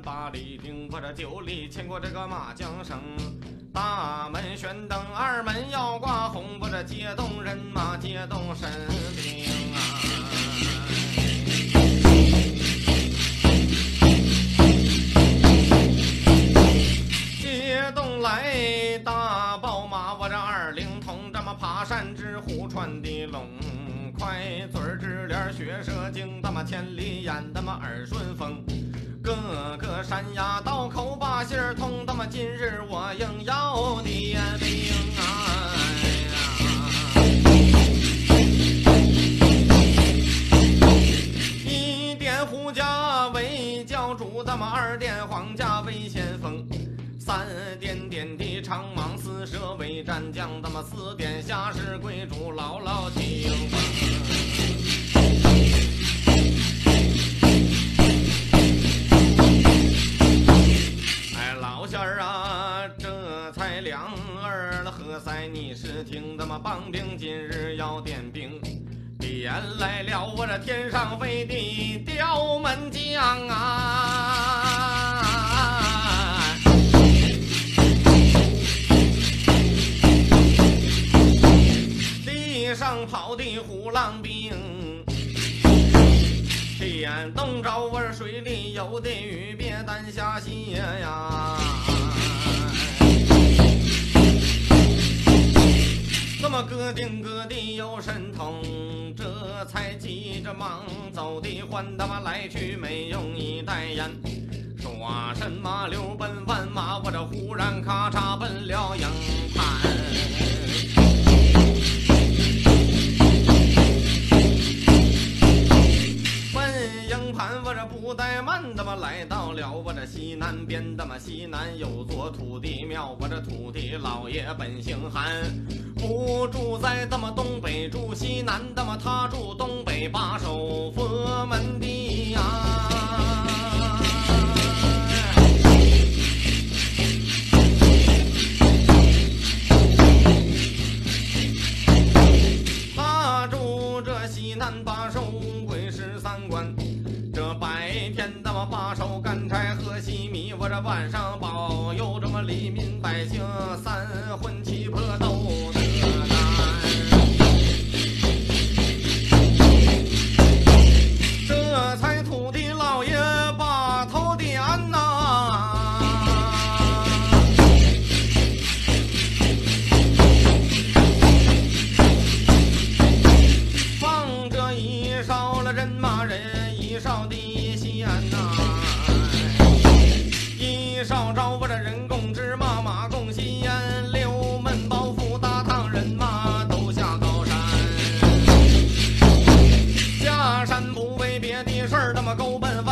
八里定，我这九里牵过这个马缰绳。大门悬灯，二门要挂红，我这接动人马，接动神兵啊！接动来大宝马，我这二灵童，这么爬山之虎穿的龙。快嘴儿直脸血蛇精，他妈千里眼，他妈耳顺风，各个山崖道口把信儿通，他妈今日我硬要的兵啊！一点胡家为教主，他妈二点皇家为先锋。三点点的长蟒四蛇为战将，他妈四点下士贵主牢牢听仙儿啊，这才两儿了，何塞你是听他妈帮兵，今日要点兵，点来了我这天上飞的刁门将啊！地上跑的虎狼兵，天东着我这水里游的鱼，别担下心呀。么个定个的有神通，这才急着忙走的欢他妈来去没用一袋烟，耍什么溜奔万马，我这忽然咔嚓奔了营盘。奔营盘，我这不怠慢，他妈来到了我这西南边，他妈西南有座土地庙，我这土地老爷本姓韩，不住在他妈东北，住西南，他妈他住东北，把守佛门的呀。他住这西南把守鬼十三关，这白天他妈把守干柴和稀米，我这晚上保佑这么黎民百姓三魂七魄都的事儿，那么勾奔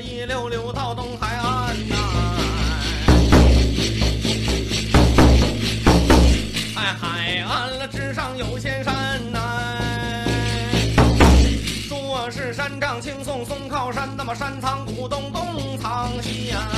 一溜溜到东海岸呐。哎海岸了之上有仙山呐。说是山帐青松松靠山那么山藏古洞洞藏仙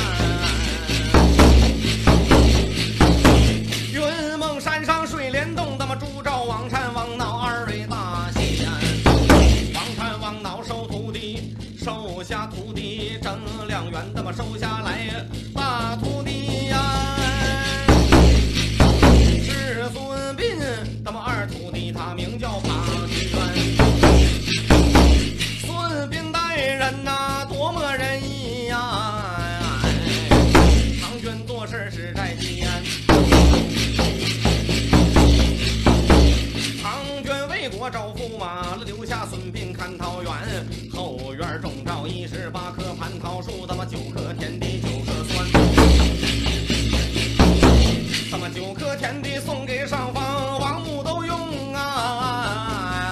上方王母都用啊！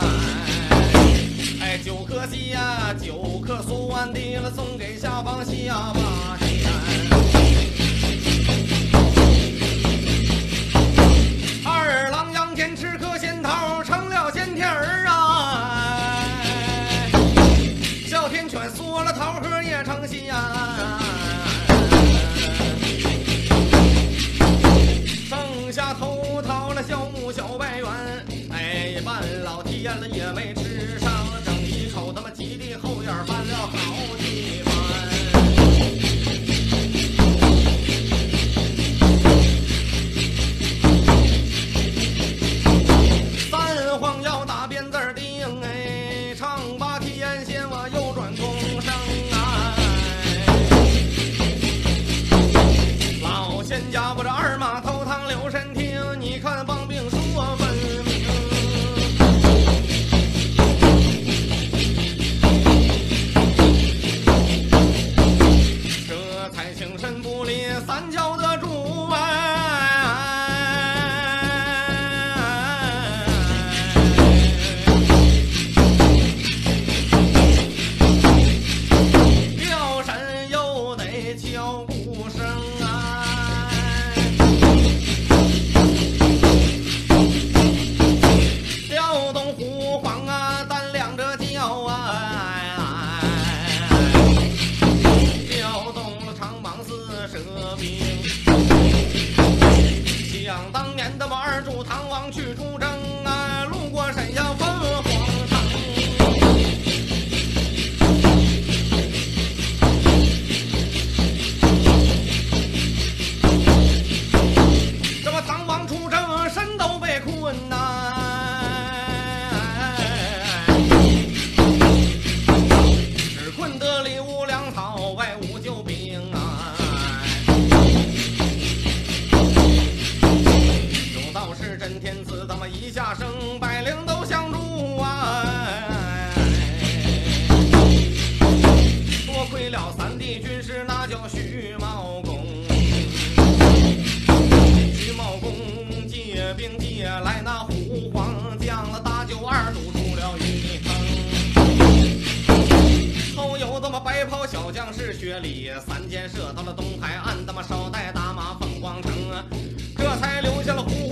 哎，九颗星呀，九颗酥丸的了，送给下方下啊！吃上了整一口，他妈吉利后院翻了好。下生，百灵都相助啊。多亏了三弟军师，那叫徐茂公。徐茂公借兵借来那虎黄将了，大舅二堵住了一坑。后有这么白袍小将士薛礼，三箭射到了东海岸，他妈捎带打马凤凰城，这才留下了虎。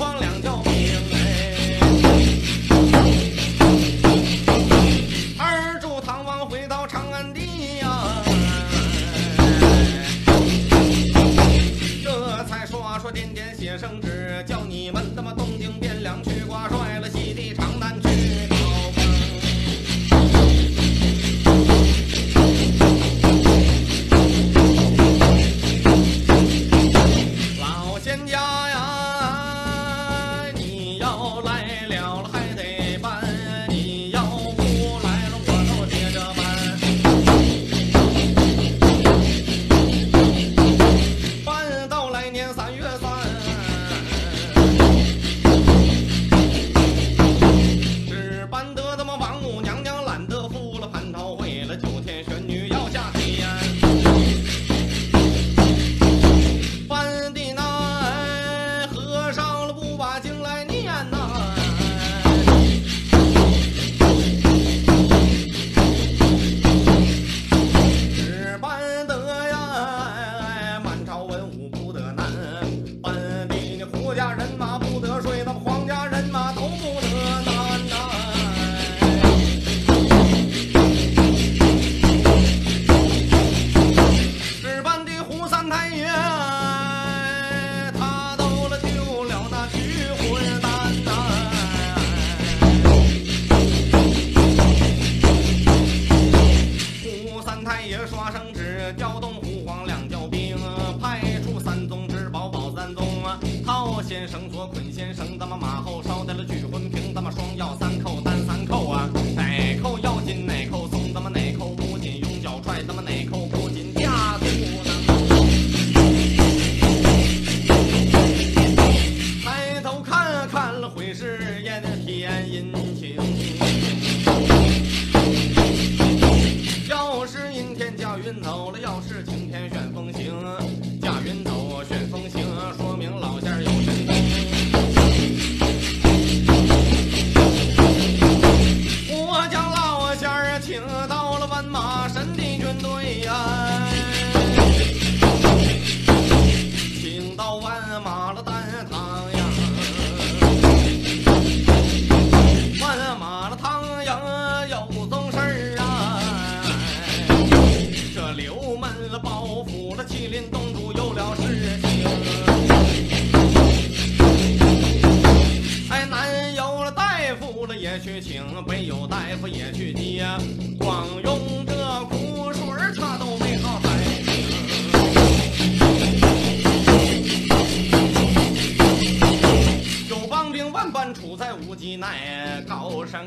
马神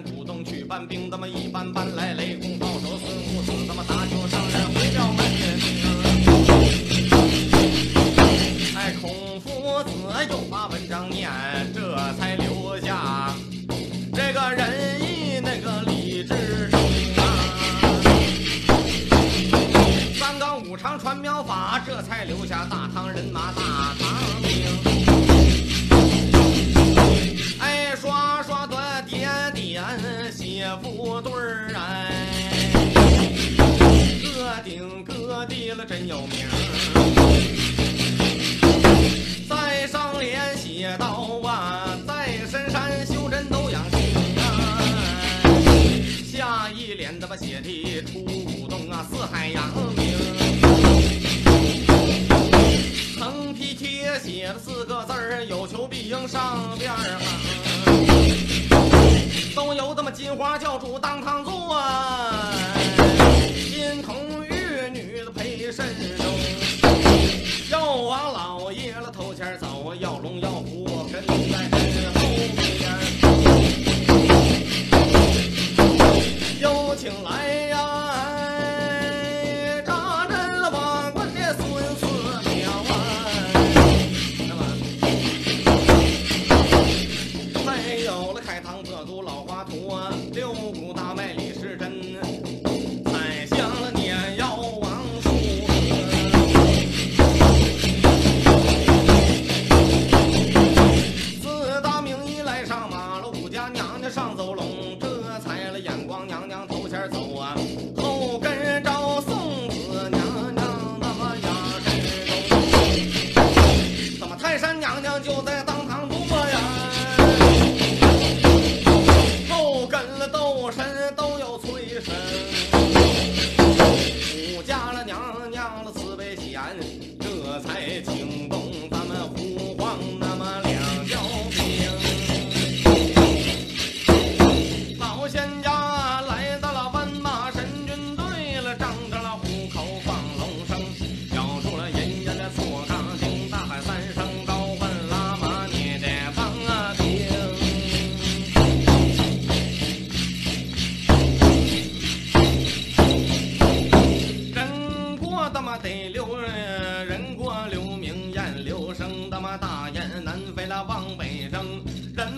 主动去搬兵他妈一般般来扬名，横批贴写了四个字儿，有求必应上边儿。都由这么金花教主当堂坐，金童玉女的陪身中。要王老爷了头前走，要龙要虎跟在身后边。有请来。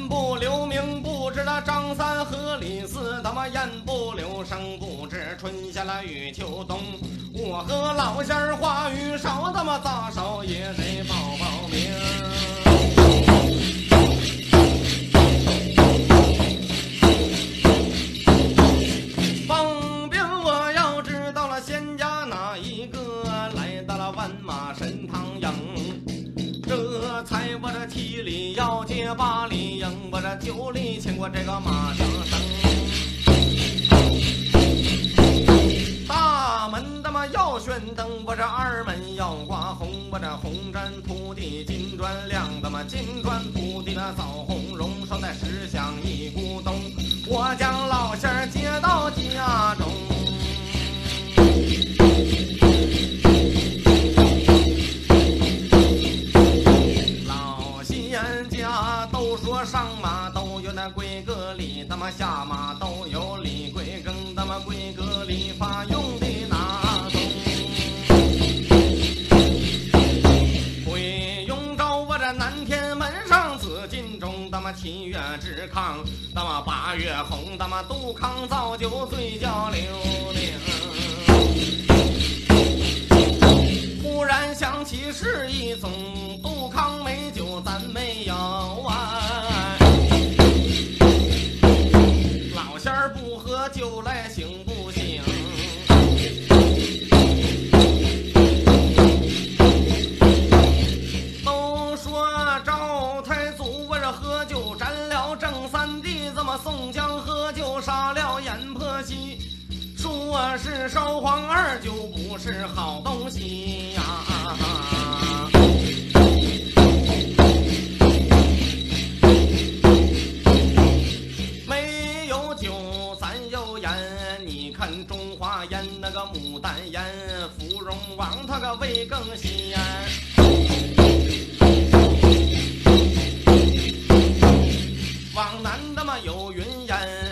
不留名不知那张三和李四他妈雁不留声不知春夏与秋冬我和老仙儿话语少他妈大少爷得报报名放蹦我要知道了仙家哪一个来到了万马神堂硬这才我这七里要借八里营酒里牵过这个马缰绳大门的嘛要悬灯不这二门要挂红不这红毡铺地金砖亮的嘛金砖铺地那枣红绒烧在石像一咕咚我将老仙接到家中七月治康，那么八月红，那么杜康造酒醉叫刘伶。忽然想起是一宗杜康美酒，咱没有啊。老仙儿不喝酒来这么宋江喝酒杀了阎婆惜。说是烧黄二酒不是好东西呀、没有酒咱有烟，你看中华烟那个牡丹烟，芙蓉王他个味更鲜。有云烟，